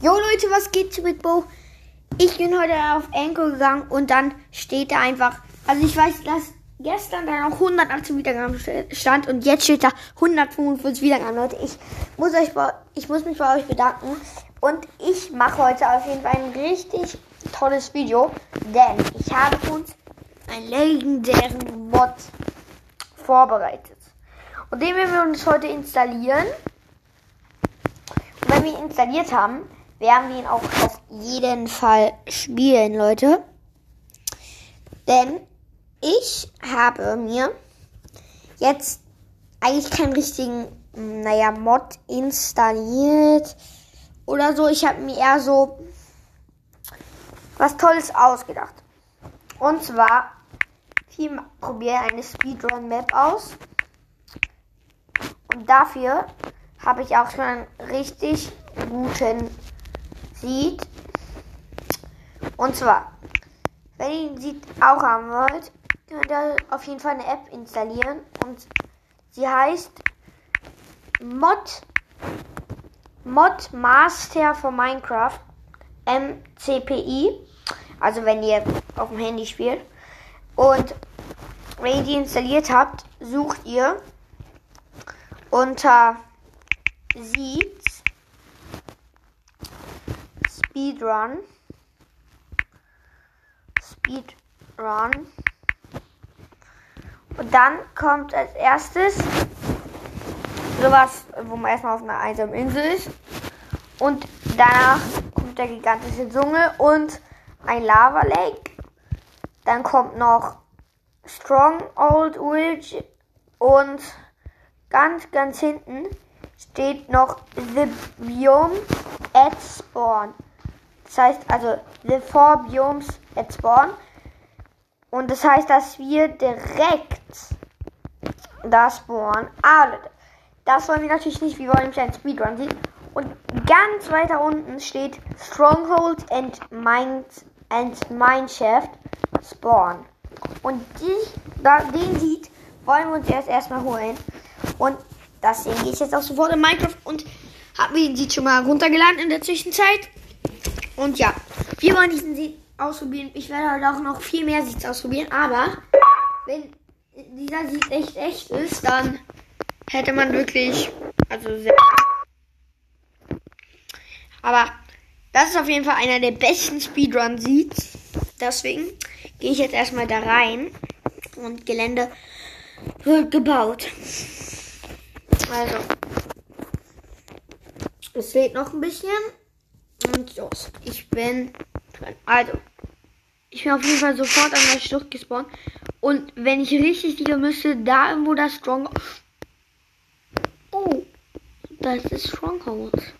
Jo Leute, was geht Big Bo? Ich bin heute auf Anchor gegangen und dann steht da einfach, also ich weiß, dass gestern da noch 118 Wiedergaben stand und jetzt steht da 145 Wiedergaben. Leute, ich muss euch, ich muss mich bei euch bedanken und ich mache heute auf jeden Fall ein richtig tolles Video, denn ich habe uns einen legendären Mod vorbereitet. Und den werden wir uns heute installieren. Und wenn wir ihn installiert haben, werden wir ihn auch auf jeden Fall spielen, Leute. Denn ich habe mir jetzt eigentlich keinen richtigen, naja, Mod installiert oder so. Ich habe mir eher so was Tolles ausgedacht. Und zwar, wir probieren eine Speedrun-Map aus. Und dafür habe ich auch schon einen richtig guten sieht. Und zwar, wenn ihr ihn sieht auch haben wollt, könnt ihr auf jeden Fall eine App installieren. Und sie heißt Mod, Mod Master for Minecraft MCPI. Also wenn ihr auf dem Handy spielt. Und wenn ihr die installiert habt, sucht ihr unter Sieht Speedrun. Speedrun. Und dann kommt als erstes sowas, wo man erstmal auf einer einsamen Insel ist. Und danach kommt der gigantische Dschungel und ein Lava Lake. Dann kommt noch Strong Old Village und ganz, ganz hinten steht noch The Biome at Spawn. Das heißt also the four biomes at spawn. Und das heißt, dass wir direkt da spawnen. Aber das wollen wir natürlich nicht. Wir wollen nämlich einen Speedrun sehen. Und ganz weiter unten steht Stronghold and Mind and Mineshaft Spawn. Und die, da, den sieht, wollen wir uns erst erstmal holen. Und deswegen gehe ich jetzt auch sofort in Minecraft und habe mir den Seed schon mal runtergeladen in der Zwischenzeit. Und ja, wir wollen diesen Seed ausprobieren. Ich werde heute auch noch viel mehr Seeds ausprobieren. Aber wenn dieser Seed echt echt ist, dann hätte man wirklich, also sehr. Aber das ist auf jeden Fall einer der besten Speedrun-Seeds. Deswegen gehe ich jetzt erstmal da rein. Und Gelände wird gebaut. Also. Es fehlt noch ein bisschen. Und los. Ich bin drin. Also. Ich bin auf jeden Fall sofort an der Schlucht gespawnt. Und wenn ich richtig liege, müsste da irgendwo das Stronghold. Oh. Das ist Stronghold.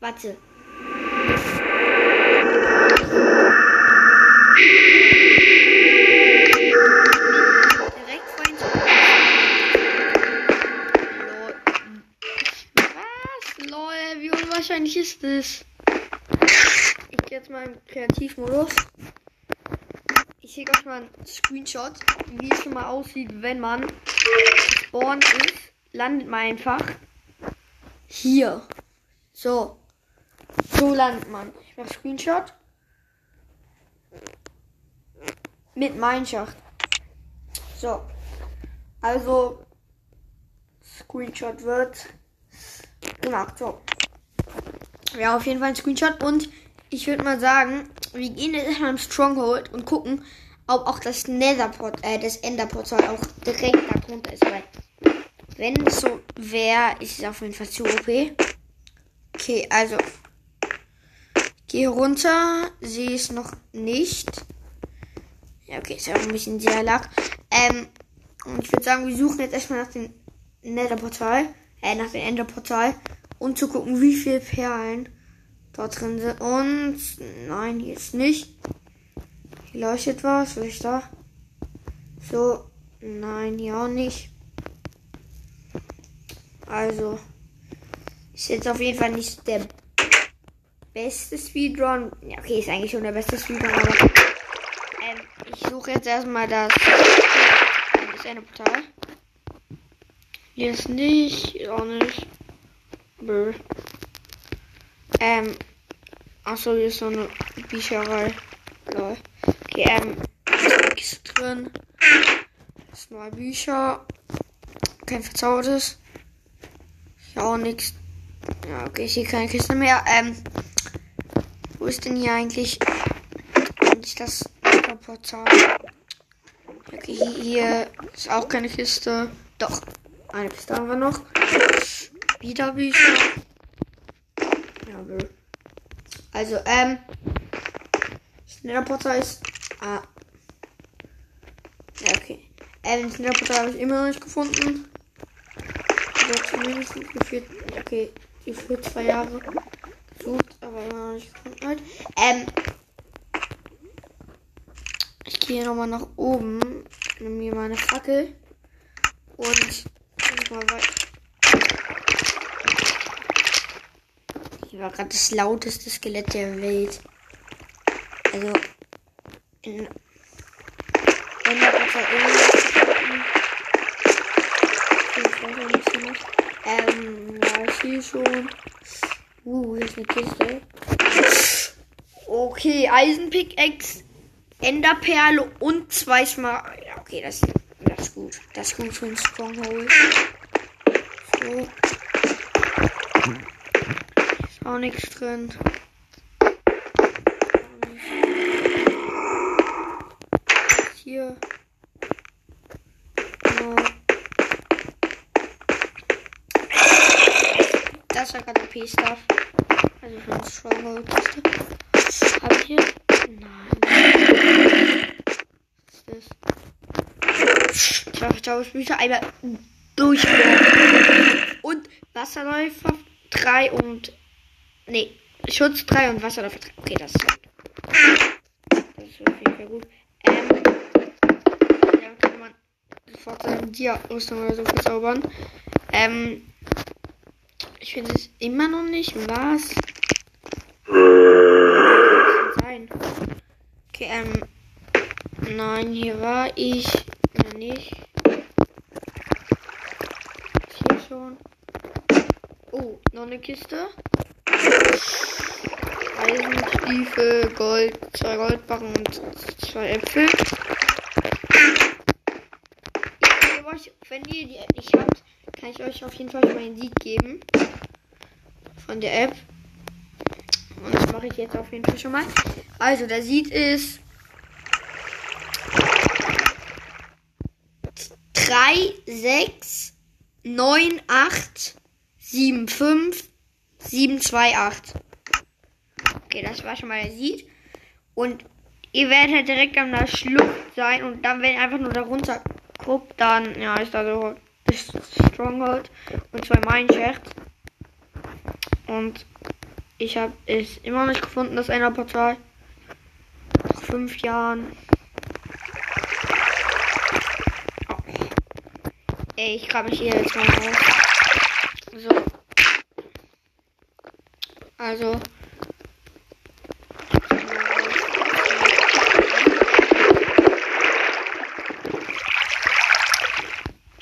Warte. Wahrscheinlich ist es. Ich gehe jetzt mal in Kreativmodus. Ich schicke euch mal einen Screenshot, wie es schon mal aussieht, wenn man spawn ist. Landet man einfach hier. So. So landet man. Ich mache Screenshot. Mit Mineshaft. So. Also. Screenshot wird gemacht. So. Ja, auf jeden Fall ein Screenshot. Und ich würde mal sagen, wir gehen jetzt erstmal im Stronghold und gucken, ob auch das Netherport, äh, das Enderportal auch direkt darunter ist. Weil, wenn es so wäre, ist es auf jeden Fall zu OP. Okay, also. Gehe runter, sehe es noch nicht. Ja, okay, ist ja auch ein bisschen sehr lag. Ähm, und ich würde sagen, wir suchen jetzt erstmal nach dem Netherportal, äh, nach dem Enderportal und zu gucken, wie viele Perlen dort drin sind. Und nein, hier ist nicht. Hier leuchtet was. Was ist da? So, nein, hier auch nicht. Also, ist jetzt auf jeden Fall nicht der beste Speedrun. Ja, okay, ist eigentlich schon der beste Speedrun, aber ähm, ich suche jetzt erstmal das, das eine Portal. Hier ist nicht, auch nicht. Bö. Ähm. Achso, hier ist so eine Bücherei. Lol. Okay, ähm. Nichts drin. Ist mal Bücher. Kein verzaubertes. Ja, auch nichts. Ja, okay, ich sehe keine Kiste mehr. Ähm. Wo ist denn hier eigentlich, eigentlich das Portal? Okay, hier, hier ist auch keine Kiste. Doch, eine Kiste haben wir noch. Wieder Bücher. Ja, also, ähm. Snapportal ist. Ah. Ja, okay. Ähm, Snapportal habe ich immer noch nicht gefunden. Oder zumindest gefühlt. Okay, gefühlt zwei Jahre gesucht, aber immer noch nicht gefunden halt. Ähm. Ich gehe nochmal nach oben. Nehme mir meine Fackel. Und. Mal weiter. Hier war gerade das lauteste Skelett der Welt. Also. In. Wenn da irgendwas. Ähm, ja, ich sehe schon. Uh, hier ist eine Kiste. Okay, Eisenpickaxe, Enderperle und zwei Smart. Ja, okay, das, das ist gut. Das ist gut für ein Stronghold. So. Ist auch nichts drin. Hier. No. Das war gerade OP-Stuff. Also eine Stronghold-Kiste. Hab ich hier? Nein. Was ist das? Ich glaube, ich glaube, ich muss einmal durchbohren. Wasserläufer 3 und. Nee, Schutz 3 und Wasserläufer 3. Okay, das ist gut. Das ist auf jeden Fall gut. Ähm. Ja, kann man sofort seine Dia-Rüstung oder so verzaubern. Ähm. Ich finde es immer noch nicht. Was? Sein? Okay, ähm. Nein, hier war ich. Ja, nicht. Hier schon. Oh, noch eine Kiste. Eisenstiefel, Gold, zwei Goldbarren und zwei Äpfel. Wenn ihr die App nicht habt, kann ich euch auf jeden Fall meinen Sieg geben. Von der App. Und das mache ich jetzt auf jeden Fall schon mal. Also, der Sieg ist 3, 6, 9, 8, 7, 5, 7, 2, 8. Okay, das war schon mal der Sieg. Und ihr werdet halt direkt an der Schlucht sein. Und dann, wenn ihr einfach nur darunter guckt, dann, ja, ist da so das Stronghold und zwei Mineshaft. Und ich habe es immer nicht gefunden, das Enderportal. Nach fünf Jahren. Oh. Ich kann mich hier jetzt mal raus. So. Also.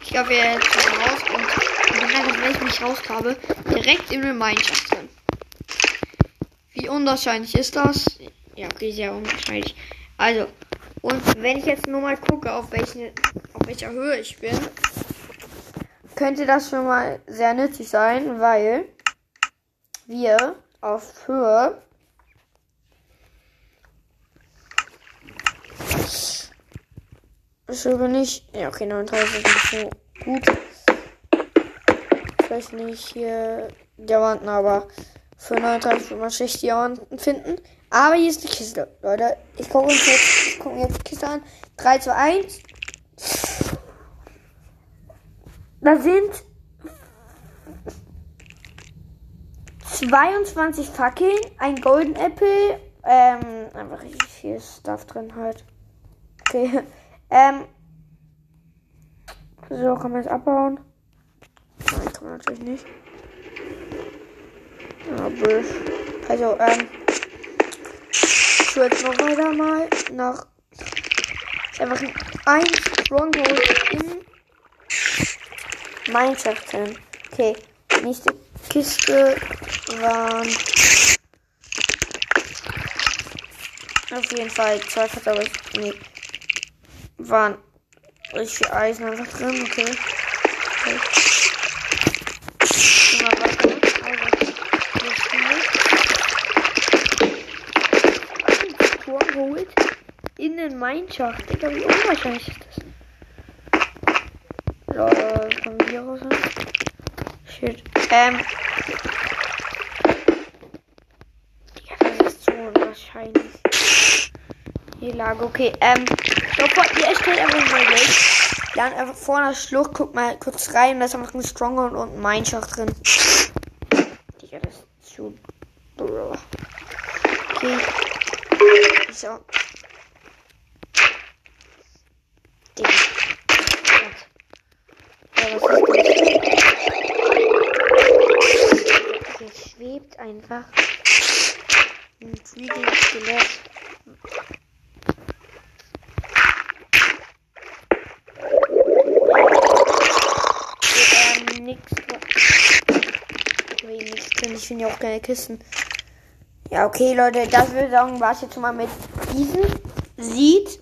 Ich glaube, wir jetzt raus und bin einfach, wenn ich mich rauskabe, direkt in der Gemeinschaft drin. Wie unwahrscheinlich ist das? Ja, okay, sehr unwahrscheinlich. Also, und wenn ich jetzt nur mal gucke, auf, welche, auf welcher Höhe ich bin, könnte das schon mal sehr nützlich sein, weil wir auf Höhe so bin ich. Ja, okay, 39 ist so gut. Vielleicht nicht hier Diamanten, aber für 39 wird man schlecht Diamanten finden. Aber hier ist die Kiste, Leute. Ich gucke uns jetzt, ich gucke mir jetzt die Kiste an. 3, 2, 1. Da sind 22 Fackeln, ein Golden Apple, ähm, einfach richtig viel Stuff drin halt. Okay. Ähm. So, kann man jetzt abbauen? Nein, kann man natürlich nicht. Blöd. Also, ähm. Ich will jetzt noch weiter mal nach. Einfach ein Stronghold in Minecraft. Okay, nächste Kiste waren auf jeden Fall zwei Verteidiger. Nee. Waren richtig Eisen einfach drin, okay. okay. Also, geholt. In den Mineschacht. Digga, wie unwahrscheinlich ist das? Lol, vom Virus. Shit. Ähm. Ja, das ist so unwahrscheinlich. Die Lage, okay. Ähm. Sofort, ihr stellt einfach mal weg. Dann einfach vor einer Schlucht, guckt mal kurz rein. Da ist einfach ein Stronghold und ein Mineschacht drin. Digga, das ist zu. Okay. So. Digga. Ja, was ist das? Hier schwebt einfach ein Freaking Skelett. Ähm. Ich finde ja auch keine Kisten. Ja, okay, Leute, das würde ich sagen, war es jetzt mal mit diesem Seed.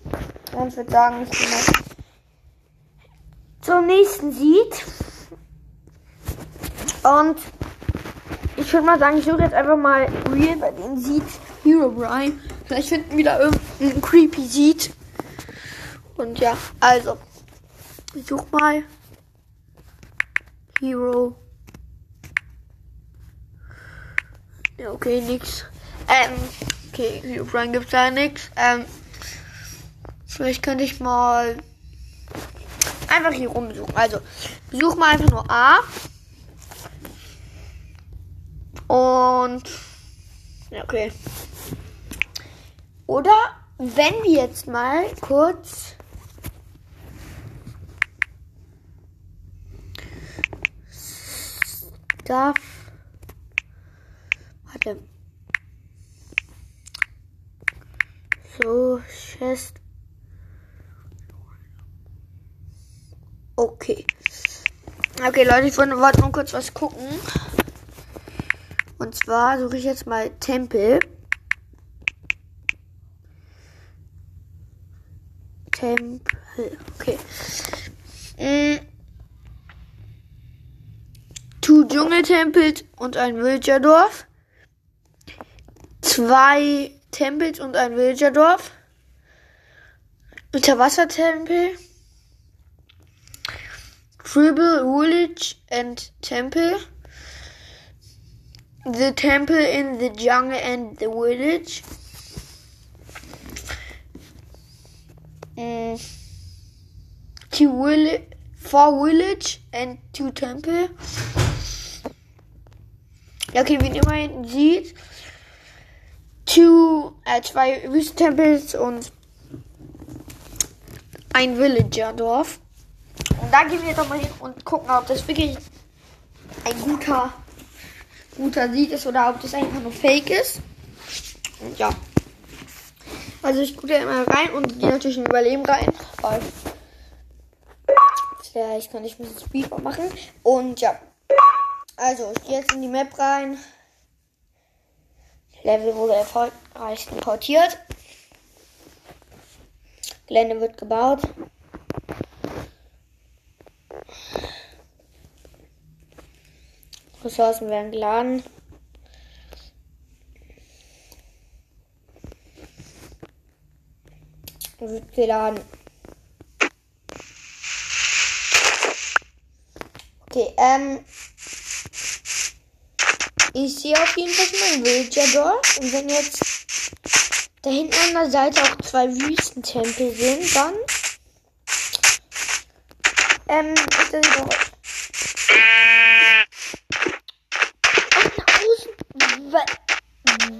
Und ich würde sagen, ich gehe mal zum nächsten Seed. Und ich würde mal sagen, ich suche jetzt einfach mal Real bei den Seeds Hero Brian. Vielleicht finden wir wieder irgendeinen creepy Seed. Und ja, also. Ich suche mal Hero. Ja, okay, nix. Ähm, okay, Hero Brian gibt's da nix. Ähm, vielleicht könnte ich mal einfach hier rumsuchen. Also, besuch mal einfach nur A. Und. Ja, okay. Oder wenn wir jetzt mal kurz. Stuff. Warte. So, Chest. Okay. Okay, Leute, ich wollte wollte nur kurz was gucken. Und zwar suche ich jetzt mal Tempel. Tempel. Okay. Mm. Two Dschungeltempels und ein Villagerdorf. Zwei Tempels und ein Villagerdorf. Unterwassertempel. Tribal Village and Temple. The temple in the jungle and the village. Mm. Two will four village and two temple. Okay, wie immer sieht, two, äh, zwei Wüstentempels und ein Villager-Dorf. Und da gehen wir doch mal hin und gucken, ob das wirklich ein guter, guter Sieg ist oder ob das einfach nur Fake ist. Und ja. Also ich gucke da immer rein und gehe natürlich in Überleben rein, weil vielleicht kann ich ein bisschen Speed machen. Und ja. Also, ich gehe jetzt in die Map rein. Level wurde erfolgreich importiert. Gelände wird gebaut. Ressourcen werden geladen. Wird geladen. Okay, ähm. Ich sehe auf jeden Fall mein Villager-Dorf. Und wenn jetzt da hinten an der Seite auch zwei Wüstentempel sind, dann ähm, ist das doch. Ach, nach außen. Wa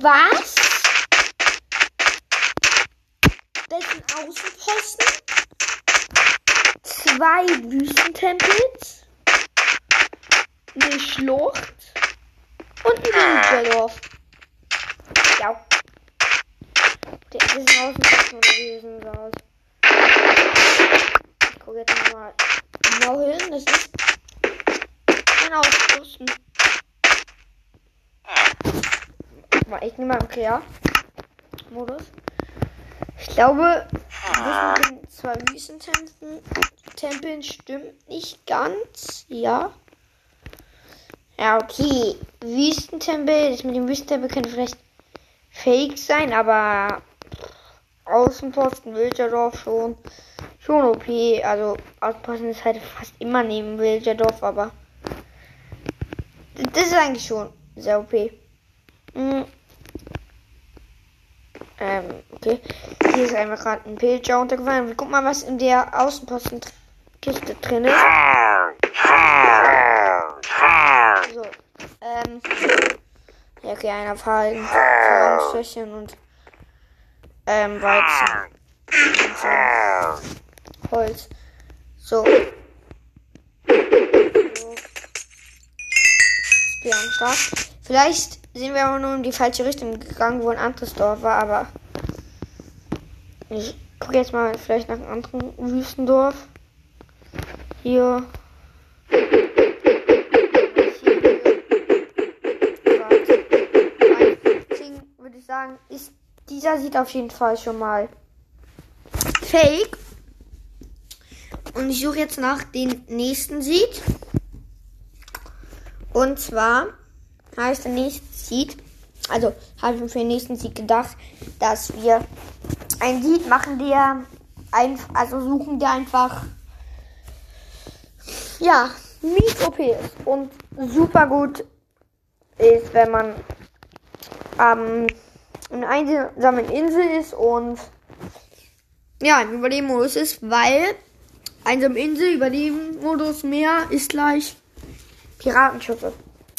was? Das sind Außenposten. Zwei Wüstentempels. Eine Schlucht. Und ein Villagerdorf. Ja. Der ist ein Außenposten gewesen. Aus. Ich gucke jetzt nochmal genau hin. Das ist ein Außenposten. ich nehme mal im Krea-Modus. Ich glaube, das mit den zwei Wüstentempeln stimmt nicht ganz. Ja. Ja, okay. Wüstentempel, das mit dem Wüstentempel könnte vielleicht fake sein, aber Außenposten Wilderdorf schon. Schon OP. Also Außenposten ist halt fast immer neben Wilderdorf, aber das ist eigentlich schon sehr OP. Mhm. Ähm, okay. Hier ist einfach gerade ein Pilger untergefallen. Guck mal, was in der Außenpostenkiste drin ist. So. Ähm. Ja, okay, einer Fallen, Verarmstöchen und ähm, Weizen. So. Holz. So. so. Wir am Start. Vielleicht sind wir aber nur in die falsche Richtung gegangen, wo ein anderes Dorf war, aber ich gucke jetzt mal vielleicht nach einem anderen Wüstendorf. Hier. würde ich sagen, ist dieser sieht auf jeden Fall schon mal fake. Und ich suche jetzt nach den nächsten Seed. Und zwar heißt der nächste Seed, also habe ich mir für den nächsten Seed gedacht, dass wir ein Seed machen, der einfach, also suchen, der einfach, ja, mies OP ist und super gut ist, wenn man ähm, in einer einsamen Insel ist und ja, im Überleben-Modus ist, weil einsame Insel, Überleben-Modus mehr ist gleich Piratenschiffe.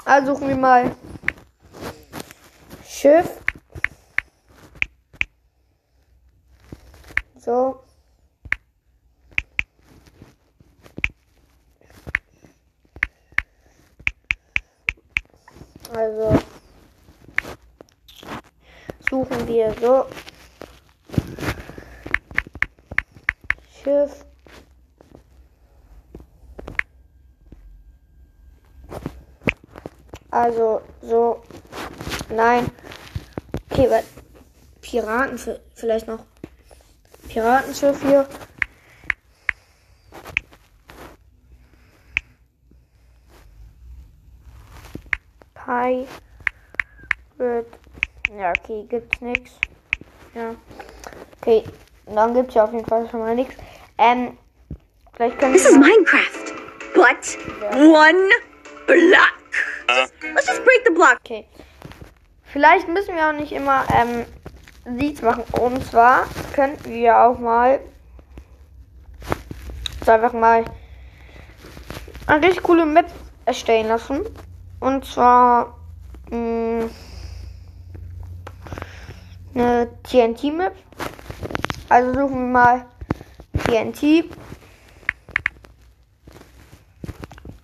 Also suchen wir mal Schiff. So. Also suchen wir so Schiff. Also so. Nein. Okay, Piraten vielleicht noch. Piratenschiff hier. Pi wird. Ja, okay, gibt's nichts. Ja. Okay, dann gibt's ja auf jeden Fall schon mal nichts. Ähm, vielleicht können This is Minecraft, but one block. Let's just break the block. Okay. Vielleicht müssen wir auch nicht immer ähm, Seeds machen. Und zwar könnten wir auch mal einfach mal eine richtig coole Map erstellen lassen. Und zwar mh, eine TNT-Map. Also suchen wir mal TNT.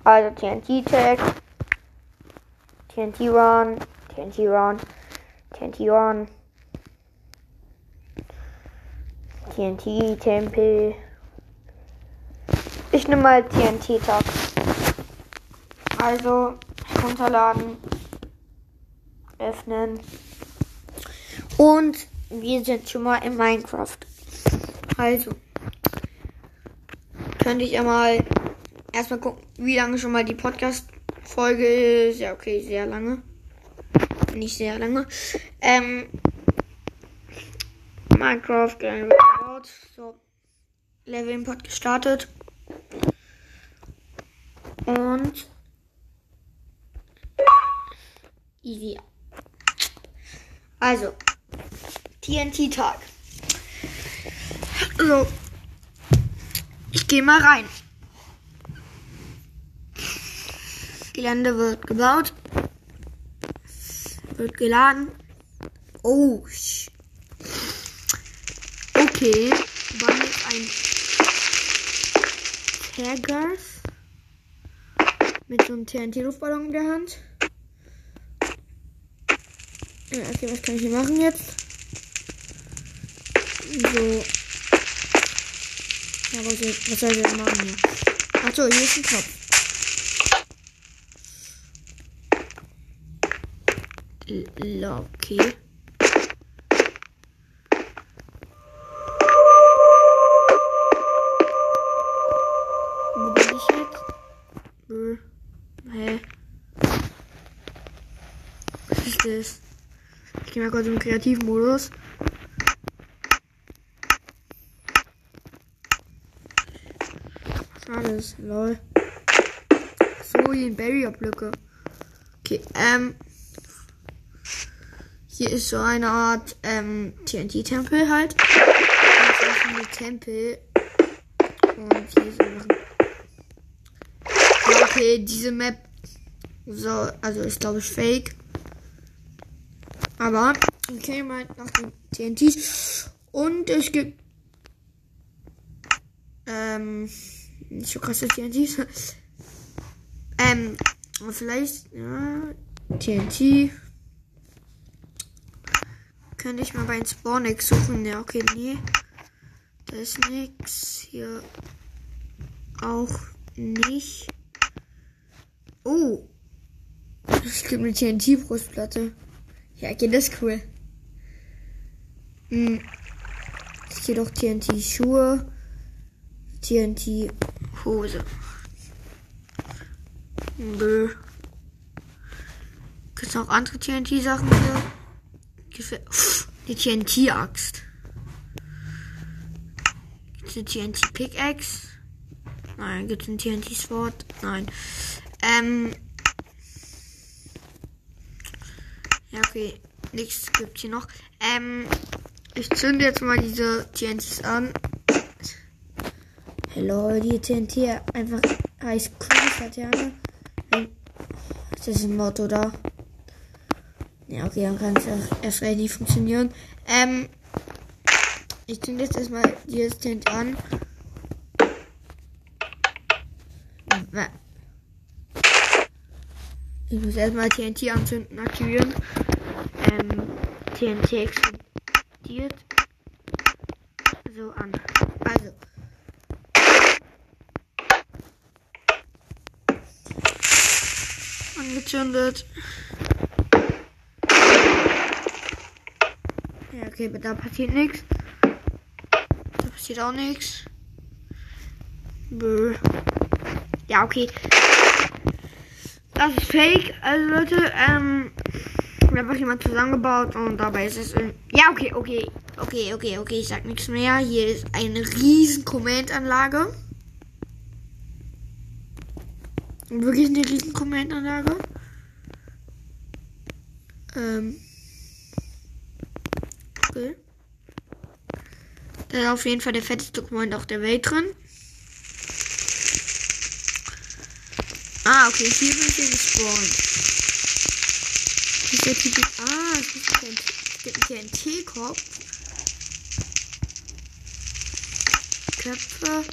Also TNT-Tag. TNT Run. TNT Run. TNT Run. TNT Tempel. Ich nehme mal TNT Tag. Also runterladen. Öffnen. Und wir sind schon mal in Minecraft. Also. Könnte ich ja mal erstmal gucken, wie lange schon mal die Podcast-Folge ist. Ja, okay, sehr lange. Nicht sehr lange. Ähm. Minecraft. So. Level Import gestartet. Und. Easy. Also. TNT-Tag. So. Ich gehe mal rein. Gelände wird gebaut. Wird geladen. Oh. Okay. Wann ist ein Taggers mit so einem TNT-Luftballon in der Hand. Okay, was kann ich hier machen jetzt? So. Ja, was soll, ich denn machen hier? Achso, hier ist ein Kopf. L okay. Wo bin ich jetzt? Nö. Hä? Was ist das? Ich gehe mal kurz im Kreativmodus. Das? Lol. So, hier ein Barrier-Blöcke. Okay, ähm. Hier ist so eine Art ähm, TNT-Tempel halt. Und so viele Tempel. Und hier ist ein ja, okay, diese Map. So, also ist glaube ich fake. Aber okay, mal nach den TNTs. Und es gibt. Ähm. Nicht so krasse TNTs. ähm. Vielleicht. Ja. TNT. Könnte ich mal bei den Spawnex suchen. Ja, okay, nee. Da ist nix. Hier auch nicht. Oh. Es gibt eine TNT-Brustplatte. Ja, okay, das ist cool. Hm. Hier doch TNT-Schuhe. TNT-Hose. Bö. Gibt es auch andere TNT-Sachen hier? Die TNT-Axt. Gibt es eine TNT-Pickaxe? Nein. Gibt es ein TNT-Sword? Nein. Ähm. Ja, okay. Nichts gibt hier noch. Ähm. Ich zünde jetzt mal diese TNTs an. Hello, die TNT einfach heißt. Das ist ein Motto da. Ja, okay, dann kann es erst recht nicht funktionieren. Ähm. Ich zünde jetzt erstmal dieses TNT an. Ich muss erstmal TNT anzünden, aktivieren. Ähm, TNT explodiert. So an. Also. Angezündet. Ja, okay, aber da passiert nichts. Da passiert auch nichts. Ja, okay. Das ist fake. Also Leute, ähm, haben einfach jemand zusammengebaut und dabei ist es. Ja, okay, okay, okay, okay, okay. Ich sag nichts mehr. Hier ist eine riesen Kommentanlage. Wirklich eine riesen Kommentanlage. Ähm. Okay. Da ist auf jeden Fall der fetteste Comment auf der Welt drin. Ah, okay, hier bin ich gespawnt. Hier ist der Ah, es gibt einen TNT-Kopf. Köpfe.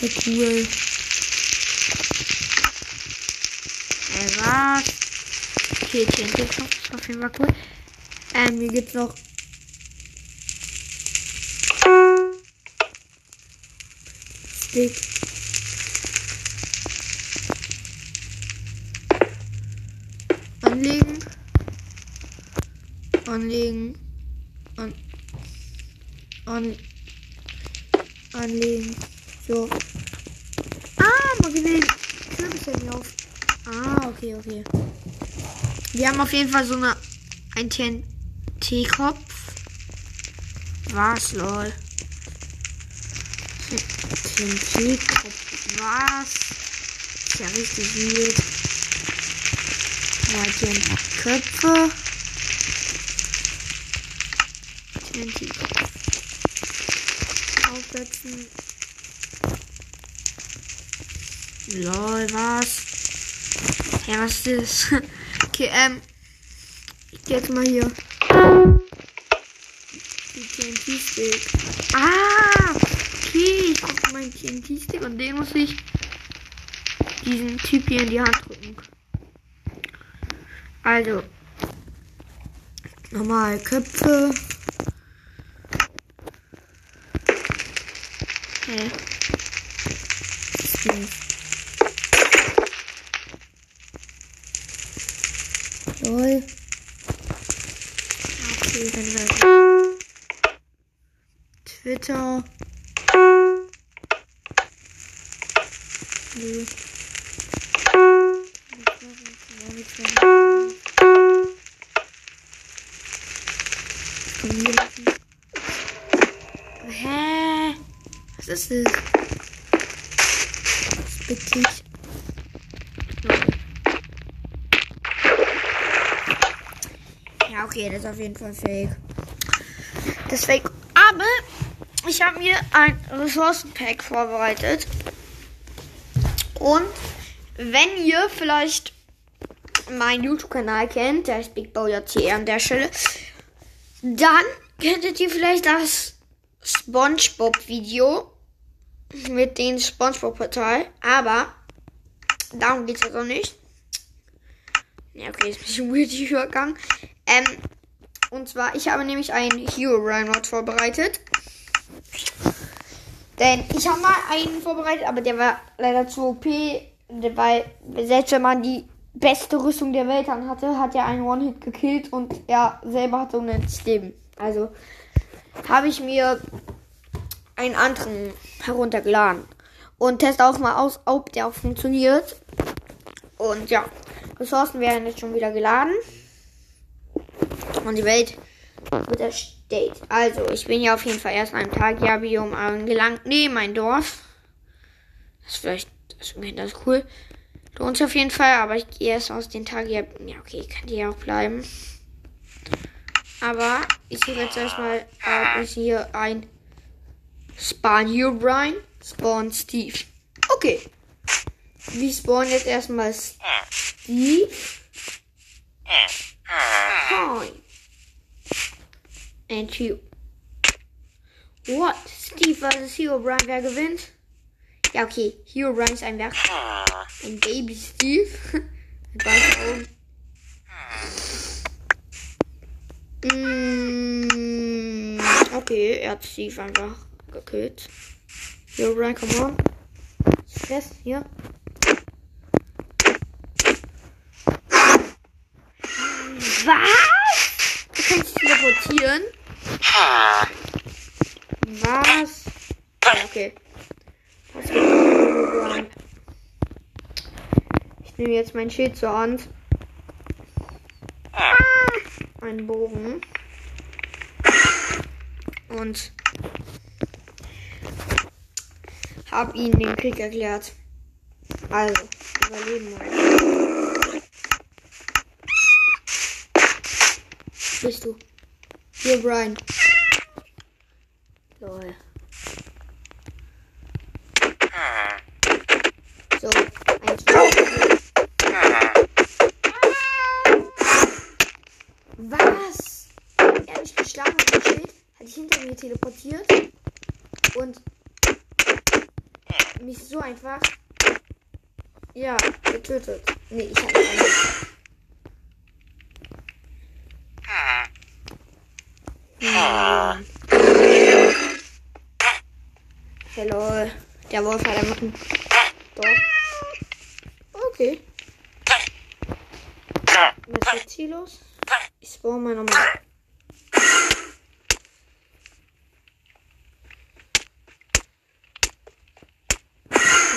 Ja, cool. Was? Okay, TNT-Kopf ist auf jeden Fall cool. Ähm, hier gibt's noch Stick. Anlegen. Anlegen. An. An. Anlegen. So. Ah, Magnet. Kürbisse nicht auf. Ah, okay, okay. Auf jeden Fall so eine. Ein TNT-Kopf. Was, lol. TNT was? Ist ja richtig wild. Ja, TNT Köpfe. TNT aufsetzen. Lol, was? Ja, was ist das? okay, ähm. Jetzt mal hier. Die TNT-Stick. Ah! Okay, ich brauche meinen TNT-Stick und den muss ich diesen Typ hier in die Hand drücken. Also, normal Köpfe. Hä? Lol. Okay, dann wir Nee. Hä? Was ist das? Das bitte ich. Ja, okay, das ist auf jeden Fall fake. Das ist fake. Aber ich habe mir ein Ressourcenpack vorbereitet. Und wenn ihr vielleicht meinen YouTube-Kanal kennt, der ist Big TR an der Stelle, dann könntet ihr vielleicht das SpongeBob-Video mit dem SpongeBob-Portal. Aber darum geht es also nicht. Ja, okay, ist ein bisschen weird die Übergang. Ähm, und zwar, ich habe nämlich einen Hero Rhino vorbereitet. Denn ich habe mal einen vorbereitet, aber der war leider zu OP. Weil selbst wenn man die beste Rüstung der Welt an hatte, hat er einen One-Hit gekillt und er selber hatte unendlich Leben. Also habe ich mir einen anderen heruntergeladen. Und teste auch mal aus, ob der auch funktioniert. Und ja, Ressourcen werden jetzt schon wieder geladen. Und die Welt wird erstellt. Also, ich bin ja auf jeden Fall erst an einem Tag ja Biom angelangt. Nee, mein Dorf. Das ist vielleicht, das ist das cool. Lohnt sich auf jeden Fall, aber ich gehe erst aus den Tagen. Ja, okay, kann die ja auch bleiben. Aber ich suche jetzt erstmal, äh, ist hier ein Spawn hier Brian, Spawn Steve. Okay. Wir spawnen jetzt erstmal Steve. Hi. And you. What? Steve versus Hero Brian, wer gewinnt? Ja, okay. Hero Brian ist ein Werk. Ein Baby Steve. Mit weißen Augen. Mm, okay, er hat Steve einfach gekillt. Hero Brian, come on. Stress, hier. Was? Du kannst teleportieren? Okay. Was Brian? Ich nehme jetzt mein Schild zur Hand. Einen Bogen. Und hab ihnen den Krieg erklärt. Also, überleben wir. Bist du? Hier, Brian. Lol. So, eins. Was? Er hat mich geschlagen mit dem Schild, hat sich hinter mir teleportiert und mich so einfach ja, getötet. Nee, ich habe ihn nicht. Hm. Hello. Der Wolf hat einen Doch. Okay. Was ist jetzt hier los? Ich spawn mal nochmal.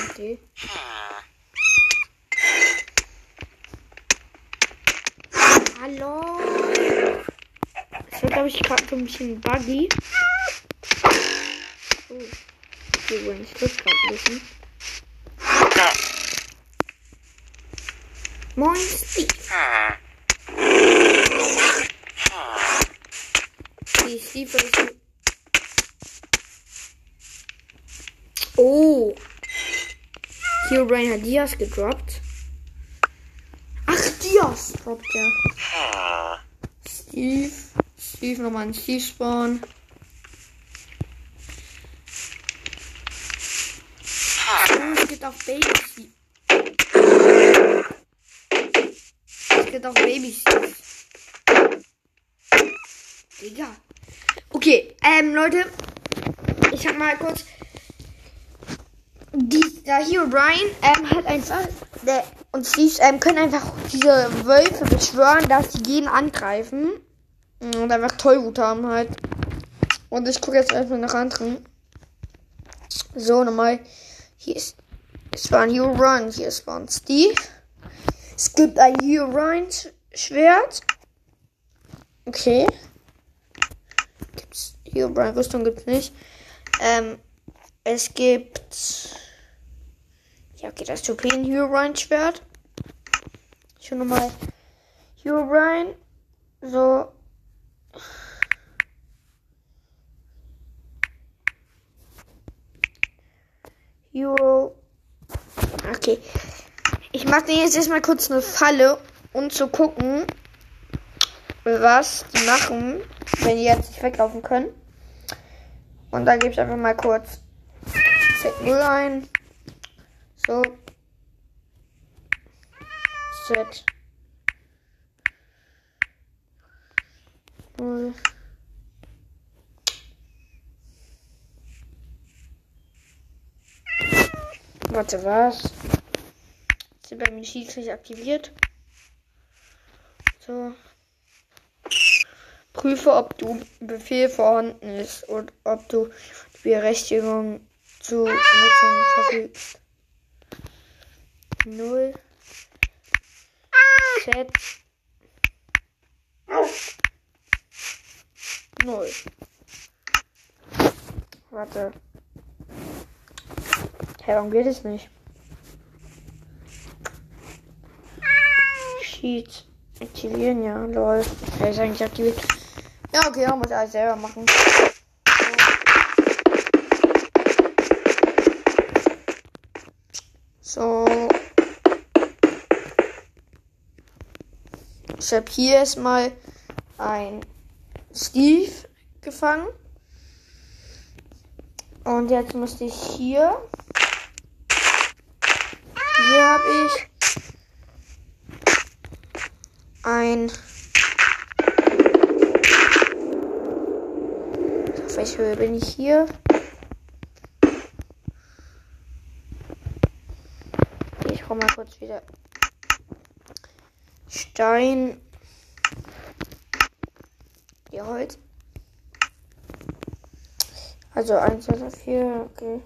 Okay. Hallo. Das wird, glaube ich, gerade so ein bisschen buggy. Wenn ich das gerade wissen. Moin, Steve. Die Steve ist. Oh. Hero Brain hat Dias gedroppt. Ach, Dias droppt er. Steve. Steve nochmal ein Steve Spawn. Oh, es gibt auch Baby Steve. Gibt auch Baby Steve. Digga. Okay, ähm, Leute. Ich sag mal kurz. Dieser Hero Brian ähm, hat einfach. Der Und Steve ähm, können einfach diese Wölfe beschwören, dass sie jeden angreifen. Und einfach Tollwut haben halt. Und ich gucke jetzt einfach nach anderen. So, nochmal. Hier ist. Es war ein Hero Run. Hier ist war ein Steve. Es gibt ein Hero Run Schwert. Okay. Gibt's Hero Run Rüstung gibt's nicht. Ähm, es gibt. Ja, okay, das Tupen Hero Run Schwert. Schon nochmal Hero Run. So. Hero. Okay. Ich mache dir jetzt erstmal kurz eine Falle, um zu gucken, was die machen, wenn die jetzt nicht weglaufen können. Und dann gebe ich einfach mal kurz Z0 ein. So. Z. 0. Warte, was? Sind bei mir Schiedsrichter aktiviert. So. Prüfe, ob du Befehl vorhanden ist und ob du die Berechtigung zu Nutzung verfügst. 0 Z 0 Warte. Hä, warum geht es nicht? Sheet. Aktivieren, ja, lol. Er ist eigentlich aktiviert. Ja, okay, man muss alles selber machen. So. Ich habe hier erstmal ein Steve gefangen. Und jetzt musste ich hier. Hier habe ich ein. Auf welcher Höhe bin ich hier? Ich komme mal kurz wieder. Stein. Hier Holz. Also 1, 2, 3, 4, okay.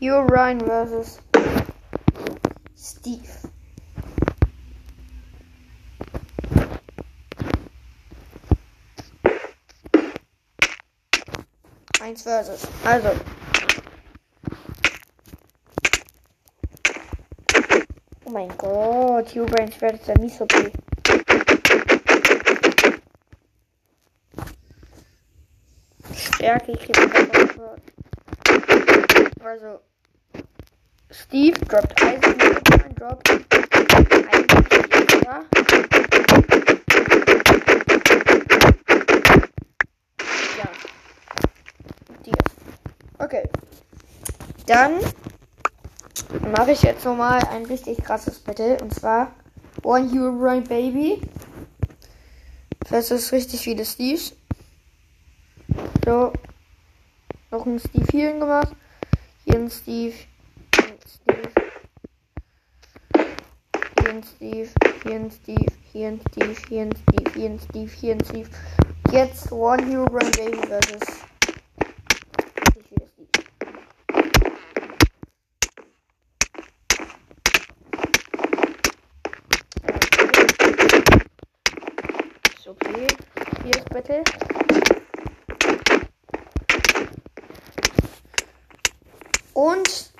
Joe Ryan versus Steve. Eins versus. Also. Oh mein Gott, Joe Ryan versus Misopi. Stärke, ich krieg Also. Steve droppt Eisen, ein Drop. Eisen, ja. Ja. Die. Okay. Dann mache ich jetzt nochmal ein richtig krasses Battle. Und zwar One Hero Run Baby. Das ist richtig viele Steves. So. Noch ein Steve Healing gemacht. Hier ein Steve. Hier ein Steve. Hier ein Steve. Hier ein Steve. Hier ein Steve. Hier ein Steve. Hier ein Steve. Jetzt One Hero Run Baby versus. Okay. Hier ist Battle. Und.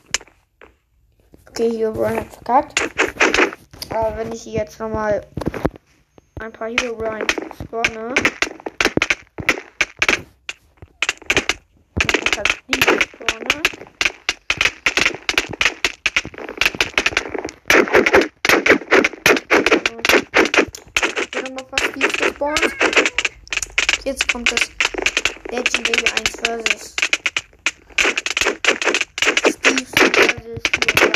Okay, hier Run hat verkackt. Aber wenn ich jetzt nochmal ein paar Hero Run spawne. Und halt die fast die gespawnt. Jetzt kommt das Legendary 1 versus Steve versus hier.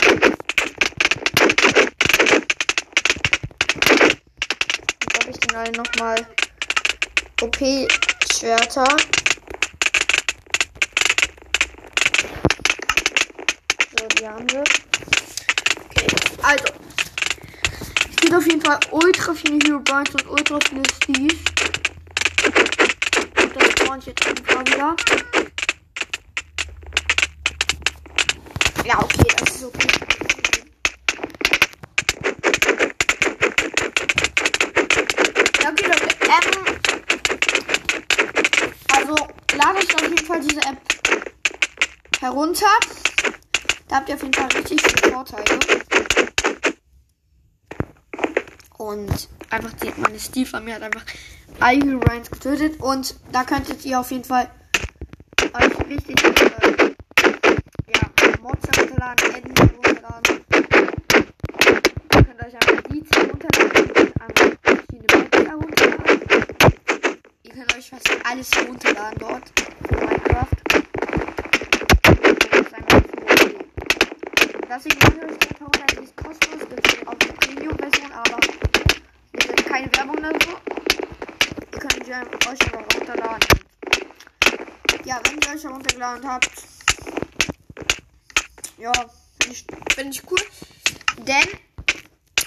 Alle nochmal OP Schwerter. So, die haben wir. Okay, also. Es gibt auf jeden Fall ultra viele Hero Points und ultra viele Steve. Und das spawn ich jetzt einfach wieder. Ja, okay, das ist okay. Ähm, also, lade euch auf jeden Fall diese App herunter. Da habt ihr auf jeden Fall richtig viele Vorteile. Und einfach die, meine Steve von mir hat einfach alle Ryan getötet. Und da könntet ihr auf jeden Fall euch richtig äh, ja, Mods herunterladen, Adden herunterladen. Ihr könnt euch einfach die zwei runterladen, einfach verschiedene Maps herunterladen. Ihr könnt euch fast alles herunterladen dort Minecraft. Das ist herunter, die ist kostenlos, gibt es auch die Premium-Version, aber es ist keine Werbung oder so. Ihr könnt einfach- euch einfach runterladen. Ja, wenn ihr euch heruntergeladen habt, ja, finde ich, find ich cool. Denn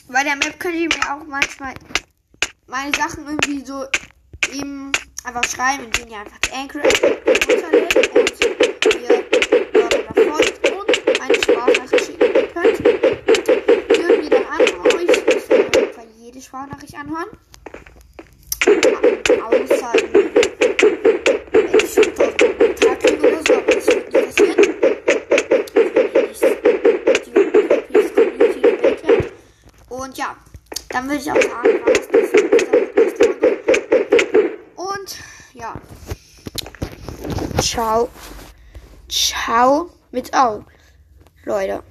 bei der Map könnt ihr mir auch manchmal meine Sachen irgendwie so eben einfach schreiben, indem ihr einfach die Anchor runterlädt und ihr darüber folgt und eine Sprachnachricht schicken könnt. Dürfen ihr dann anhören euch, ich werde auf jeden Fall jede Sprachnachricht anhören. Ciao. Ciao mit Au. Leute.